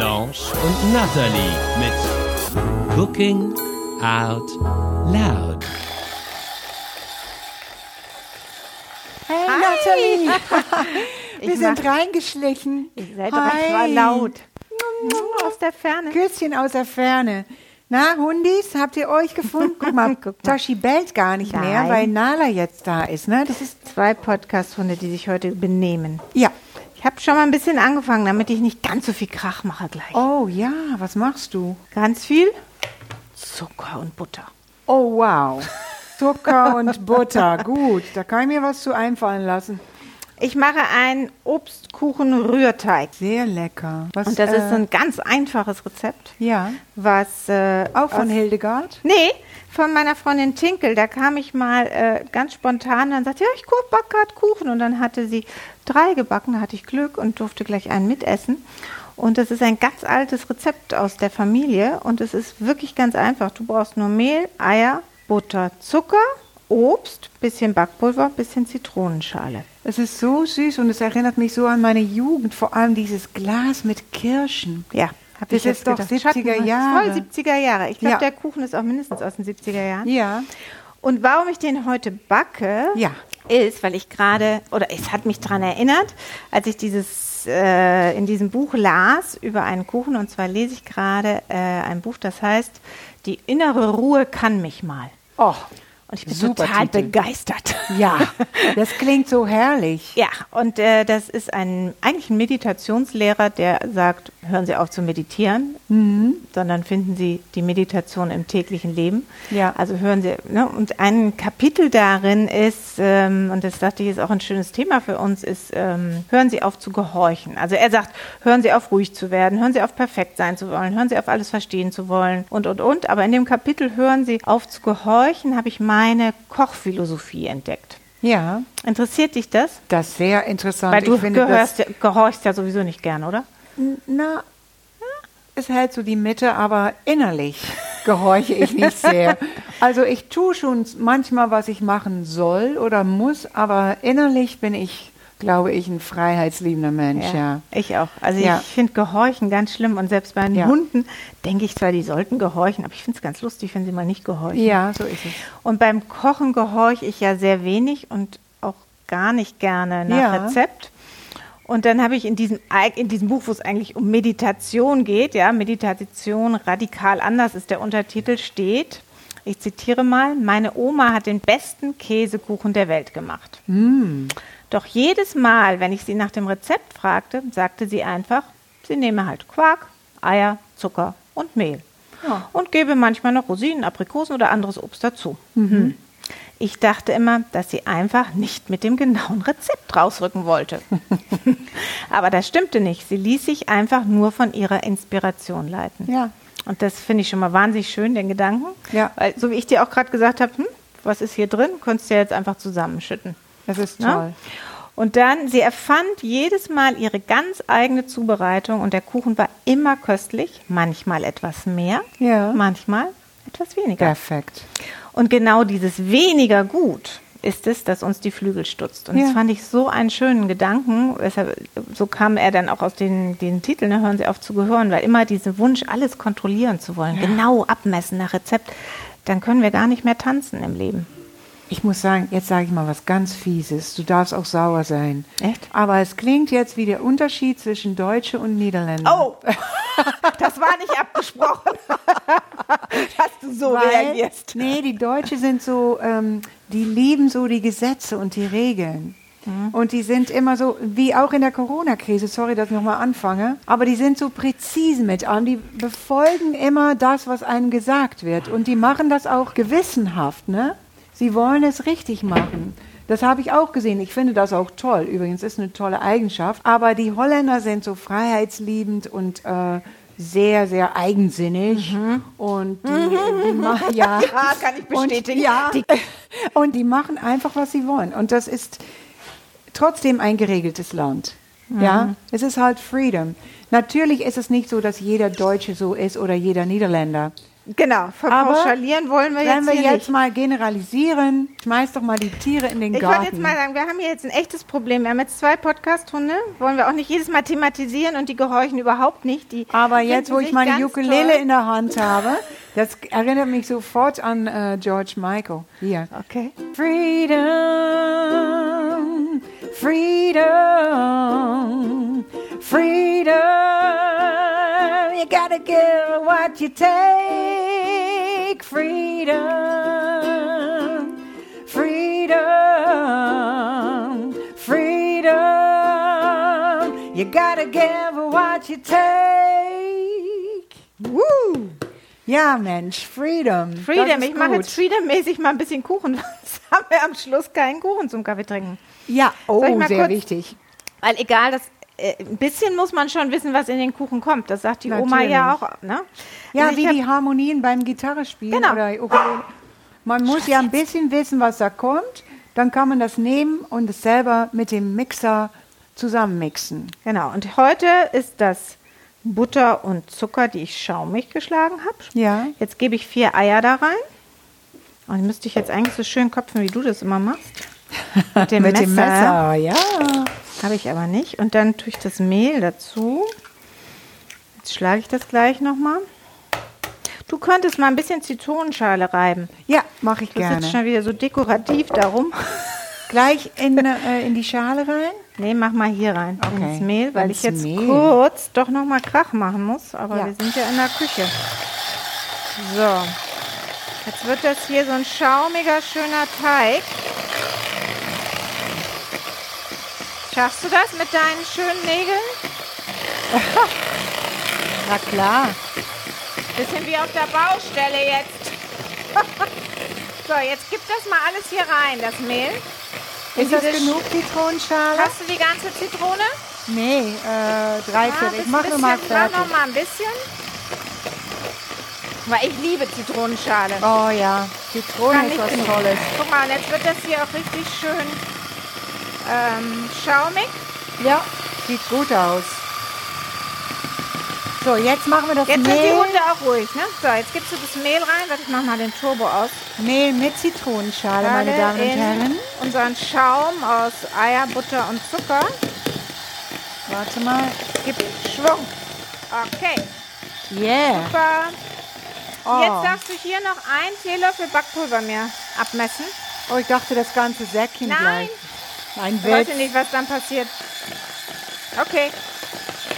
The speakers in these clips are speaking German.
Blanche und Natalie mit Cooking Out Loud. Hey Nathalie, wir Ich sind mach- reingeschlichen. Ihr seid aber zwar laut. Aus der Ferne. Küsschen aus der Ferne. Na, Hundis, habt ihr euch gefunden? Guck mal, Guck mal. Tashi bellt gar nicht mehr, Nein. weil Nala jetzt da ist. Ne? Das ist, Zwei Podcast-Hunde, die sich heute benehmen. ja. Ich habe schon mal ein bisschen angefangen, damit ich nicht ganz so viel Krach mache gleich. Oh ja, was machst du? Ganz viel Zucker und Butter. Oh wow. Zucker und Butter, gut. Da kann ich mir was zu einfallen lassen. Ich mache einen Obstkuchen-Rührteig. Sehr lecker. Was, Und das ist äh, ein ganz einfaches Rezept, Ja, was äh, auch von aus- Hildegard? Nee, von meiner Freundin Tinkel. Da kam ich mal äh, ganz spontan und sagte, ja, ich backe gerade Kuchen. Und dann hatte sie drei gebacken, da hatte ich Glück und durfte gleich einen mitessen. Und das ist ein ganz altes Rezept aus der Familie und es ist wirklich ganz einfach. Du brauchst nur Mehl, Eier, Butter, Zucker, Obst, bisschen Backpulver, bisschen Zitronenschale. Es ist so süß und es erinnert mich so an meine Jugend, vor allem dieses Glas mit Kirschen. Ja, habe Das ich jetzt ist doch gedacht. 70er Schattenholz, Jahre. Voll 70er Jahre. Ich glaube, Ja. der Kuchen ist auch mindestens aus den 70er Jahren. Ja. Und warum ich den heute backe, Ja. Ist, weil ich gerade, oder es hat mich daran erinnert, als ich dieses äh, in diesem Buch las über einen Kuchen, und zwar lese ich gerade äh, ein Buch, das heißt Die innere Ruhe kann mich mal. Oh, Und ich bin Super total Titel. begeistert. ja. Das klingt so herrlich. Ja, und äh, das ist ein eigentlich ein Meditationslehrer, der sagt, hören Sie auf zu meditieren, Mhm. sondern finden Sie die Meditation im täglichen Leben. Ja. Also hören Sie, ne? und ein Kapitel darin ist, ähm, und das dachte ich ist auch ein schönes Thema für uns, ist, ähm, hören Sie auf zu gehorchen. Also er sagt, hören Sie auf ruhig zu werden, hören Sie auf perfekt sein zu wollen, hören Sie auf alles verstehen zu wollen und, und, und. Aber in dem Kapitel hören Sie auf zu gehorchen, habe ich meine Kochphilosophie entdeckt. Ja, Interessiert dich das? das ist sehr interessant. Weil du finde gehörst, gehorchst ja sowieso nicht gern, oder? na, es hält so die Mitte, aber innerlich gehorche ich nicht sehr. Also ich tue schon manchmal, was ich machen soll oder muss, aber innerlich bin ich, glaube ich, ein freiheitsliebender Mensch, ja. Ich auch. Also Ja. ich finde Gehorchen ganz schlimm und selbst bei den Ja. Hunden denke ich zwar, die sollten gehorchen, aber ich finde es ganz lustig, wenn sie mal nicht gehorchen. Ja, so ist es. Und beim Kochen gehorche ich ja sehr wenig und auch gar nicht gerne nach Ja. Rezept. Und dann habe ich in diesem, in diesem Buch, wo es eigentlich um Meditation geht, ja, Meditation radikal anders ist der Untertitel, steht, ich zitiere mal, meine Oma hat den besten Käsekuchen der Welt gemacht. Doch jedes Mal, wenn ich sie nach dem Rezept fragte, sagte sie einfach, sie nehme halt Quark, Eier, Zucker und Mehl. Ja. Und gebe manchmal noch Rosinen, Aprikosen oder anderes Obst dazu. Mhm. Ich dachte immer, dass sie einfach nicht mit dem genauen Rezept rausrücken wollte. Aber das stimmte nicht. Sie ließ sich einfach nur von ihrer Inspiration leiten. Ja. Und das finde ich schon mal wahnsinnig schön, den Gedanken. Ja. Weil, so wie ich dir auch gerade gesagt habe, hm, was ist hier drin, konntest du ja jetzt einfach zusammenschütten. Das ist Ne? toll. Und dann, sie erfand jedes Mal ihre ganz eigene Zubereitung und der Kuchen war immer köstlich, manchmal etwas mehr, Ja. manchmal etwas weniger. Perfekt. Und genau dieses weniger gut ist es, das uns die Flügel stutzt. Und Ja. das fand ich so einen schönen Gedanken. Deshalb, so kam er dann auch aus den, den Titeln, ne, hören Sie auf zu gehören, weil immer dieser Wunsch, alles kontrollieren zu wollen, genau abmessen nach Rezept, dann können wir gar nicht mehr tanzen im Leben. Ich muss sagen, jetzt sage ich mal was ganz Fieses. Du darfst auch sauer sein. Echt? Aber es klingt jetzt wie der Unterschied zwischen Deutsche und Niederländer. Oh, das war nicht abgesprochen, dass du so reagierst. Nee, die Deutsche sind so, ähm, die lieben so die Gesetze und die Regeln. Mhm. Und die sind immer so, wie auch in der Corona-Krise, sorry, dass ich nochmal anfange, aber die sind so präzise mit allem. Die befolgen immer das, was einem gesagt wird. Und die machen das auch gewissenhaft, ne? Sie wollen es richtig machen. Das habe ich auch gesehen. Ich finde das auch toll. Übrigens ist eine tolle Eigenschaft. Aber die Holländer sind so freiheitsliebend und äh, sehr, sehr eigensinnig und die, die machen ja, Ja, kann ich bestätigen. Und, ja, und die machen einfach, was sie wollen. Und das ist trotzdem ein geregeltes Land. Ja, es ist halt Freedom. Natürlich ist es nicht so, dass jeder Deutsche so ist oder jeder Niederländer. Genau, verpauschalieren wollen wir wenn jetzt wir hier jetzt nicht. mal generalisieren, schmeiß doch mal die Tiere in den Ich wollte Garten. jetzt mal sagen, wir haben hier jetzt ein echtes Problem. Wir haben jetzt zwei Podcast-Hunde. Wollen wir auch nicht jedes Mal thematisieren und die gehorchen überhaupt nicht. Die Aber jetzt, wo ich meine Ukulele toll. in der Hand habe, das erinnert mich sofort an äh, George Michael. Hier. Okay. Freedom, what you take. Freedom, freedom, freedom. You gotta give what you take. Woo! Ja, Mensch, Freedom. Freedom. Ich mache jetzt Freedom-mäßig mal ein bisschen Kuchen. Sonst haben wir am Schluss keinen Kuchen zum Kaffee trinken. Ja, oh, sehr kurz- wichtig. Weil egal, das, ein bisschen muss man schon wissen, was in den Kuchen kommt. Das sagt die Oma ja auch. Ne? Ja, Also wie hab- die Harmonien beim Gitarrespielen Genau. oder Ukulele. Man muss ja ein bisschen wissen, was da kommt. Dann kann man das nehmen und es selber mit dem Mixer zusammenmixen. Genau. Und heute ist das Butter und Zucker, die ich schaumig geschlagen habe. Ja. Jetzt gebe ich vier Eier da rein. Und die müsste ich jetzt eigentlich so schön köpfen, wie du das immer machst. Mit dem mit Messer. dem Messer, ja. Habe ich aber nicht. Und dann tue ich das Mehl dazu. Jetzt schlage ich das gleich nochmal. Du könntest mal ein bisschen Zitronenschale reiben. Ja, mache ich Das ist jetzt gerne. schon wieder so dekorativ darum. Gleich in, äh, in die Schale rein. Nee, mach mal hier rein Okay, ins Mehl, weil ich ins jetzt Mehl. kurz doch noch mal Krach machen muss. Aber Ja. wir sind ja in der Küche. So, jetzt wird das hier so ein schaumiger, schöner Teig. Schaffst du das mit deinen schönen Nägeln? Na klar. Bisschen wie auf der Baustelle jetzt. so, jetzt gib das mal alles hier rein, das Mehl. Ist das diese genug Zitronenschale? Hast du die ganze Zitrone? Nee, äh, drei Viertel. Ich mache mal bisschen- Mach fertig. noch mal ein bisschen. Weil ich liebe Zitronenschale. Oh ja, Zitrone Kann ist was. Tolles. Guck mal, jetzt wird das hier auch richtig schön ähm, schaumig. Ja, sieht gut aus. So, jetzt machen wir das Jetzt sind die Mehl, Hunde auch ruhig, ne? So, jetzt gibst du das Mehl rein. Warte, ich mach mal den Turbo aus. Mehl mit Zitronenschale, meine Gerade Damen und Herren. Unseren Schaum aus Eier, Butter und Zucker. Warte mal. Gib Schwung. Okay, Yeah. super. Oh. Jetzt darfst du hier noch einen Teelöffel Backpulver mir abmessen. oh, ich dachte, das ganze Säckchen Nein. gleich. Ein Ich weiß nicht, was dann passiert. Okay,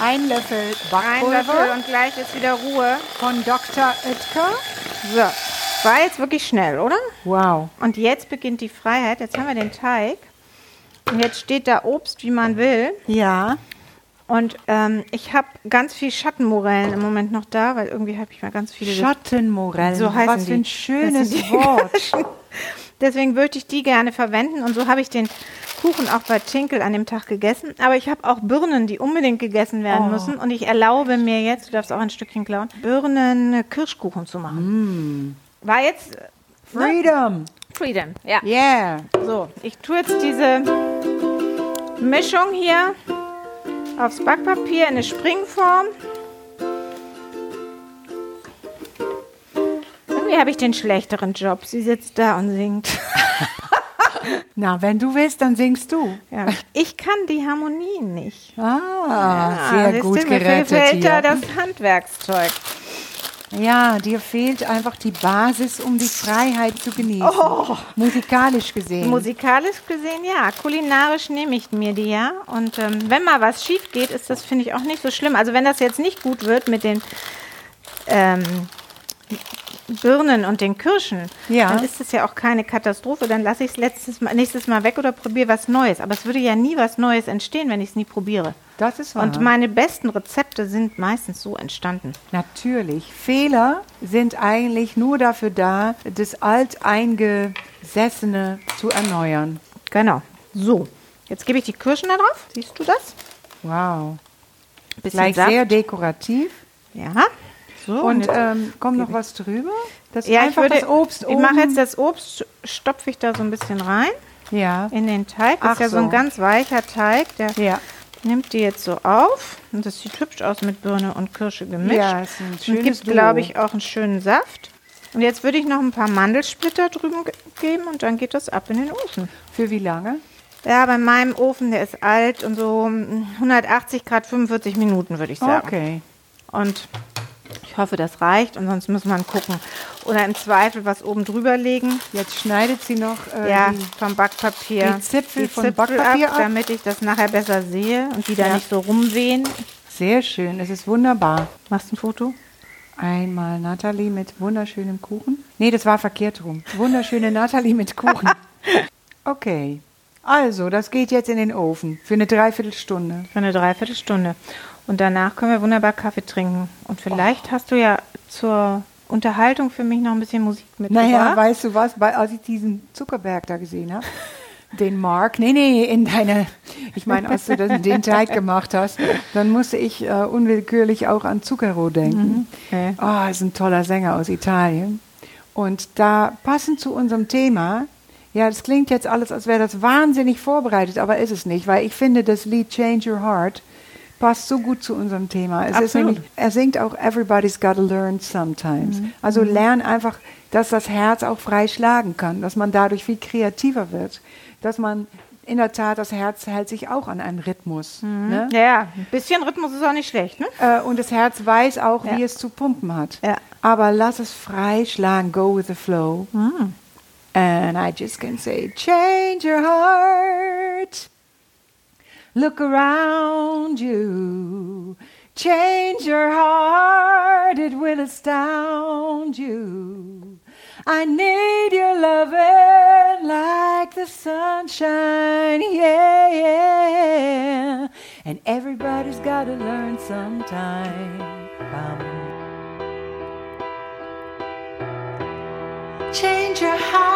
Ein Löffel ein Backpulver Löffel und gleich ist wieder Ruhe. von Dr. Oetker. So, war jetzt wirklich schnell, oder? Wow. Und jetzt beginnt die Freiheit. Jetzt haben wir den Teig. Und jetzt steht da Obst, wie man will. Ja. Und ähm, ich habe ganz viel Schattenmorellen im Moment noch da, weil irgendwie habe ich mal ganz viele. Schattenmorellen. So heißen Was für ein schönes Wort. Deswegen möchte ich die gerne verwenden. Und so habe ich den Kuchen auch bei Tinkel an dem Tag gegessen. Aber ich habe auch Birnen, die unbedingt gegessen werden Oh. müssen. Und ich erlaube mir jetzt, du darfst auch ein Stückchen klauen, Birnen-Kirschkuchen zu machen. Mm. War jetzt äh, Freedom. Freedom, ja. Yeah. So, ich tue jetzt diese Mischung hier aufs Backpapier in eine Springform. Irgendwie habe ich den schlechteren Job. Sie sitzt da und singt. Na, wenn du willst, dann singst du. Ja. Ich kann die Harmonien nicht. Ah, sehr siehst gut du, mir gerettet fehlt da hier. das Handwerkszeug. Ja, dir fehlt einfach die Basis, um die Freiheit zu genießen. Oh. Musikalisch gesehen. Musikalisch gesehen, ja. Kulinarisch nehme ich mir die ja. Und ähm, wenn mal was schief geht, ist das, finde ich, auch nicht so schlimm. Also wenn das jetzt nicht gut wird mit den ähm, Birnen und den Kirschen, Ja. dann ist das ja auch keine Katastrophe. Dann lasse ich es nächstes Mal weg oder probiere was Neues. Aber es würde ja nie was Neues entstehen, wenn ich es nie probiere. das ist wahr. Und meine besten Rezepte sind meistens so entstanden. Natürlich. Fehler sind eigentlich nur dafür da, das Alteingesessene zu erneuern. Genau. So, jetzt gebe ich die Kirschen da drauf. Siehst du das? Wow. Bisschen Gleich Saft. sehr dekorativ. Ja. So, Und ähm, kommt noch was drüber? Das ja, einfach würde, das Obst ich mache oben- jetzt das Obst, stopfe ich da so ein bisschen rein Ja. in den Teig. Das Ach ist ja so so. ein ganz weicher Teig. Der Ja. nimmt die jetzt so auf. Und das sieht hübsch aus mit Birne und Kirsche gemischt. Ja, ist ein und schönes gibt, Duo. glaube ich, auch einen schönen Saft. Und jetzt würde ich noch ein paar Mandelsplitter drüben ge- geben und dann geht das ab in den Ofen. Für wie lange? Ja, bei meinem Ofen, der ist alt und so mm, 180 Grad 45 Minuten, würde ich sagen. Okay. Und ich hoffe, das reicht und sonst muss man gucken. Oder im Zweifel was oben drüber legen. Jetzt schneidet sie noch äh, Ja, die, vom Backpapier. die Zipfel von Backpapier ab? damit ich das nachher besser sehe und die da Ja. nicht so rumwehen. Sehr schön, es ist wunderbar. Machst du ein Foto? Einmal Natalie mit wunderschönem Kuchen. Nee, das war verkehrt rum. Wunderschöne Natalie mit Kuchen. Okay. Also, das geht jetzt in den Ofen für eine Dreiviertelstunde. Für eine Dreiviertelstunde. Und danach können wir wunderbar Kaffee trinken. Und vielleicht hast du ja zur Unterhaltung für mich noch ein bisschen Musik mitgebracht. Naja, weißt du was, bei, als ich diesen Zuckerberg da gesehen habe, den Mark, nee, nee, in deine, ich meine, als du das, den Teig gemacht hast, dann musste ich äh, unwillkürlich auch an Zucchero denken. Okay. Oh, ist ein toller Sänger aus Italien. Und da passend zu unserem Thema, ja, das klingt jetzt alles, als wäre das wahnsinnig vorbereitet, aber ist es nicht, weil ich finde, das Lied Change Your Heart passt so gut zu unserem Thema. Es ist Absolut. nämlich, er singt auch Everybody's Gotta Learn Sometimes. Also lern einfach, dass das Herz auch frei schlagen kann, dass man dadurch viel kreativer wird, dass man in der Tat, das Herz hält sich auch an einen Rhythmus. Ne? Ja, ja, ein bisschen Rhythmus ist auch nicht schlecht, ne? Äh, und das Herz weiß auch, Ja. wie es zu pumpen hat. Ja. Aber lass es frei schlagen, go with the flow. And I just can say, change your heart. Look around you. Change your heart, it will astound you. I need your loving like the sunshine, yeah, yeah. And everybody's gotta learn sometime. Bum. Change your heart.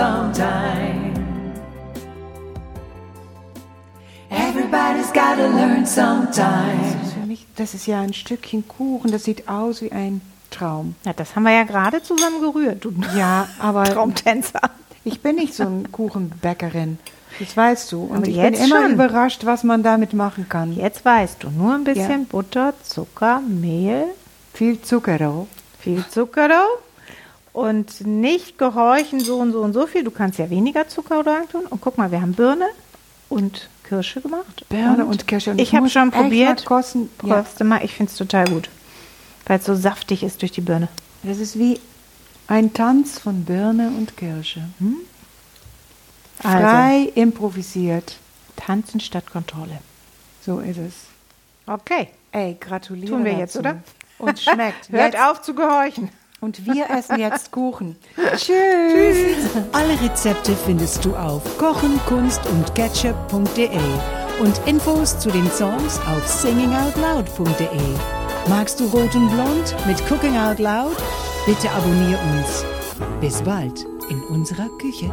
Sometime. Everybody's gotta learn sometime. Das ist, für mich, das ist ja ein Stückchen Kuchen, das sieht aus wie ein Traum. Ja, das haben wir ja gerade zusammen gerührt, du Ja, aber Traumtänzer. ich bin nicht so eine Kuchenbäckerin. Das weißt du. Und Aber ich jetzt bin immer schon. überrascht, was man damit machen kann. Jetzt weißt du, nur ein bisschen Ja. Butter, Zucker, Mehl, Viel Zucker drauf. viel Zucker da und nicht gehorchen so und so und so viel. Du kannst ja weniger Zucker rein tun. Und guck mal, wir haben Birne und Kirsche gemacht. Birne und Kirsche. Und ich ich habe schon probiert. kosten. Ja. Mal. Ich finde es total gut, weil es so saftig ist durch die Birne. Das ist wie ein Tanz von Birne und Kirsche. Hm? Also, Frei improvisiert. tanzen statt Kontrolle. So ist es. Okay. Ey, gratuliere. Tun wir dazu. jetzt, oder? Und schmeckt. Hört jetzt. auf zu gehorchen. Und wir essen jetzt Kuchen. Tschüss. Alle Rezepte findest du auf kochen, kunst und ketchup.de und Infos zu den Songs auf singingoutloud.de. Magst du Rot und Blond mit Cooking Out Loud? Bitte abonnier uns. Bis bald in unserer Küche.